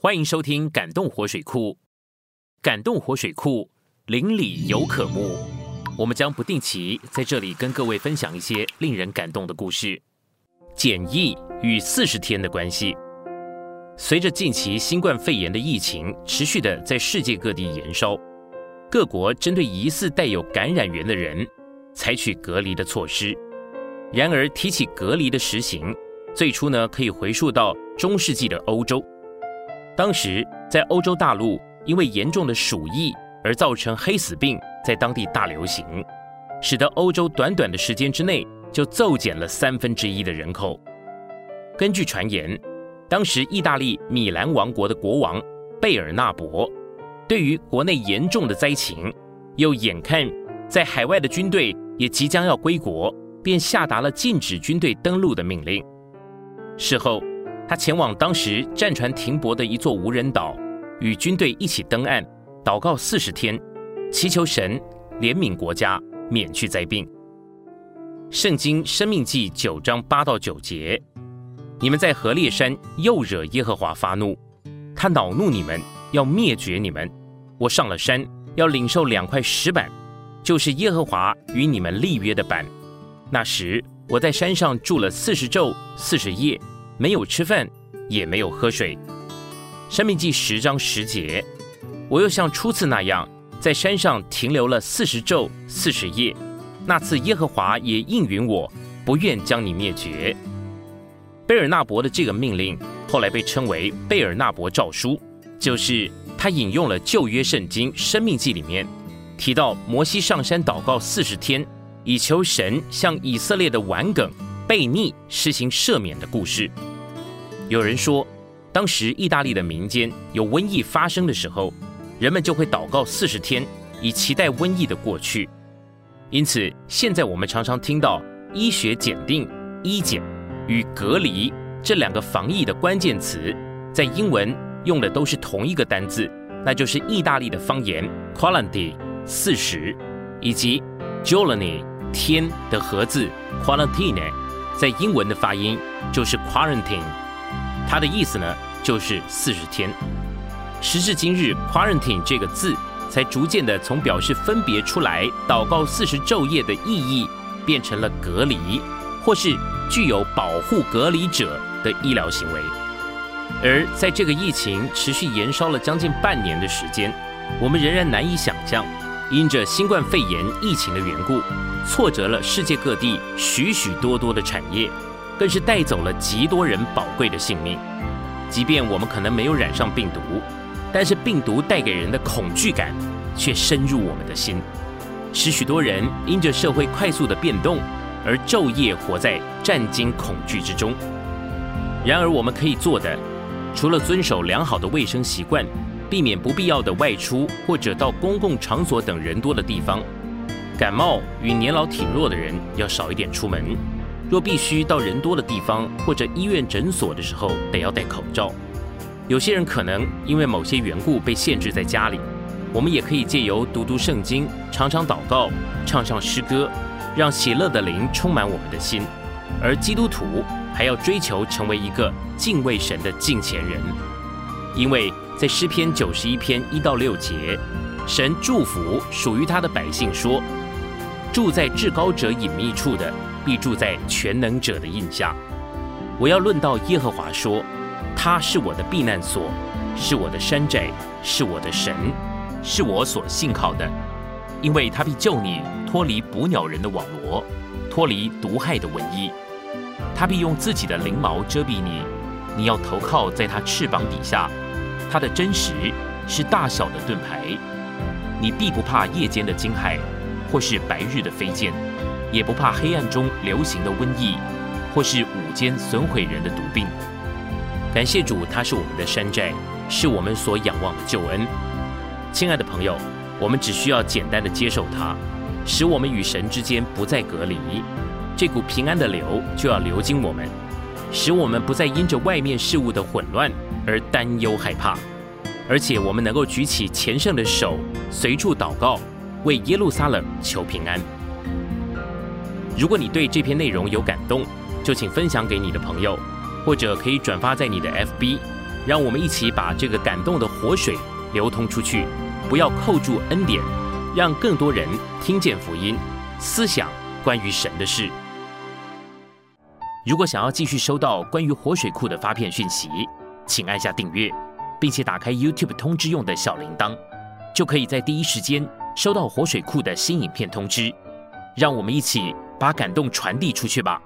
欢迎收听《感动活水库》，感动活水库邻里有可慕。我们将不定期在这里跟各位分享一些令人感动的故事。检疫与四十天的关系，随着近期新冠肺炎的疫情持续的在世界各地延烧，各国针对疑似带有感染源的人采取隔离的措施。然而，提起隔离的实行，最初呢可以回溯到中世纪的欧洲。当时在欧洲大陆，因为严重的鼠疫而造成黑死病在当地大流行，使得欧洲短短的时间之内就骤减了三分之一的人口。根据传言，当时意大利米兰王国的国王贝尔纳伯，对于国内严重的灾情，又眼看在海外的军队也即将要归国，便下达了禁止军队登陆的命令。事后。他前往当时战船停泊的一座无人岛，与军队一起登岸，祷告四十天，祈求神怜悯国家，免去灾病。圣经生命记九章八到九节：你们在何烈山又惹耶和华发怒，他恼怒你们，要灭绝你们。我上了山，要领受两块石板，就是耶和华与你们立约的板。那时我在山上住了四十昼四十夜。没有吃饭，也没有喝水。生命记十章十节，我又像初次那样，在山上停留了四十昼四十夜。那次耶和华也应允我，不愿将你灭绝。贝尔纳伯的这个命令，后来被称为贝尔纳伯诏书，就是他引用了旧约圣经生命记里面提到摩西上山祷告四十天，以求神向以色列的顽梗。悖逆实行赦免的故事。有人说，当时意大利的民间有瘟疫发生的时候，人们就会祷告四十天，以期待瘟疫的过去。因此，现在我们常常听到医学检定、医检与隔离这两个防疫的关键词，在英文用的都是同一个单字，那就是意大利的方言 “quaranti” 四十，以及 “giorni” 天的合字 “quarantine”。在英文的发音就是 quarantine，它的意思呢就是四十天。时至今日，quarantine 这个字才逐渐的从表示分别出来祷告四十昼夜的意义，变成了隔离，或是具有保护隔离者的医疗行为。而在这个疫情持续延烧了将近半年的时间，我们仍然难以想象，因着新冠肺炎疫情的缘故。挫折了世界各地许许多多的产业，更是带走了极多人宝贵的性命。即便我们可能没有染上病毒，但是病毒带给人的恐惧感却深入我们的心，使许多人因着社会快速的变动而昼夜活在战惊恐惧之中。然而，我们可以做的，除了遵守良好的卫生习惯，避免不必要的外出或者到公共场所等人多的地方。感冒与年老体弱的人要少一点出门。若必须到人多的地方或者医院诊所的时候，得要戴口罩。有些人可能因为某些缘故被限制在家里，我们也可以借由读读圣经、常常祷告、唱唱诗歌，让喜乐的灵充满我们的心。而基督徒还要追求成为一个敬畏神的敬虔人，因为在诗篇九十一篇一到六节，神祝福属于他的百姓说。住在至高者隐秘处的，必住在全能者的印下。我要论到耶和华说，他是我的避难所，是我的山寨，是我的神，是我所信靠的。因为他必救你脱离捕鸟人的网罗，脱离毒害的瘟疫。他必用自己的翎毛遮蔽你，你要投靠在他翅膀底下。他的真实是大小的盾牌，你必不怕夜间的惊骇。或是白日的飞剑，也不怕黑暗中流行的瘟疫，或是午间损毁人的毒病。感谢主，他是我们的山寨，是我们所仰望的救恩。亲爱的朋友，我们只需要简单的接受他，使我们与神之间不再隔离。这股平安的流就要流经我们，使我们不再因着外面事物的混乱而担忧害怕，而且我们能够举起前胜的手，随处祷告。为耶路撒冷求平安。如果你对这篇内容有感动，就请分享给你的朋友，或者可以转发在你的 FB，让我们一起把这个感动的活水流通出去，不要扣住恩典，让更多人听见福音，思想关于神的事。如果想要继续收到关于活水库的发片讯息，请按下订阅，并且打开 YouTube 通知用的小铃铛，就可以在第一时间收到活水库的新影片通知。让我们一起把感动传递出去吧。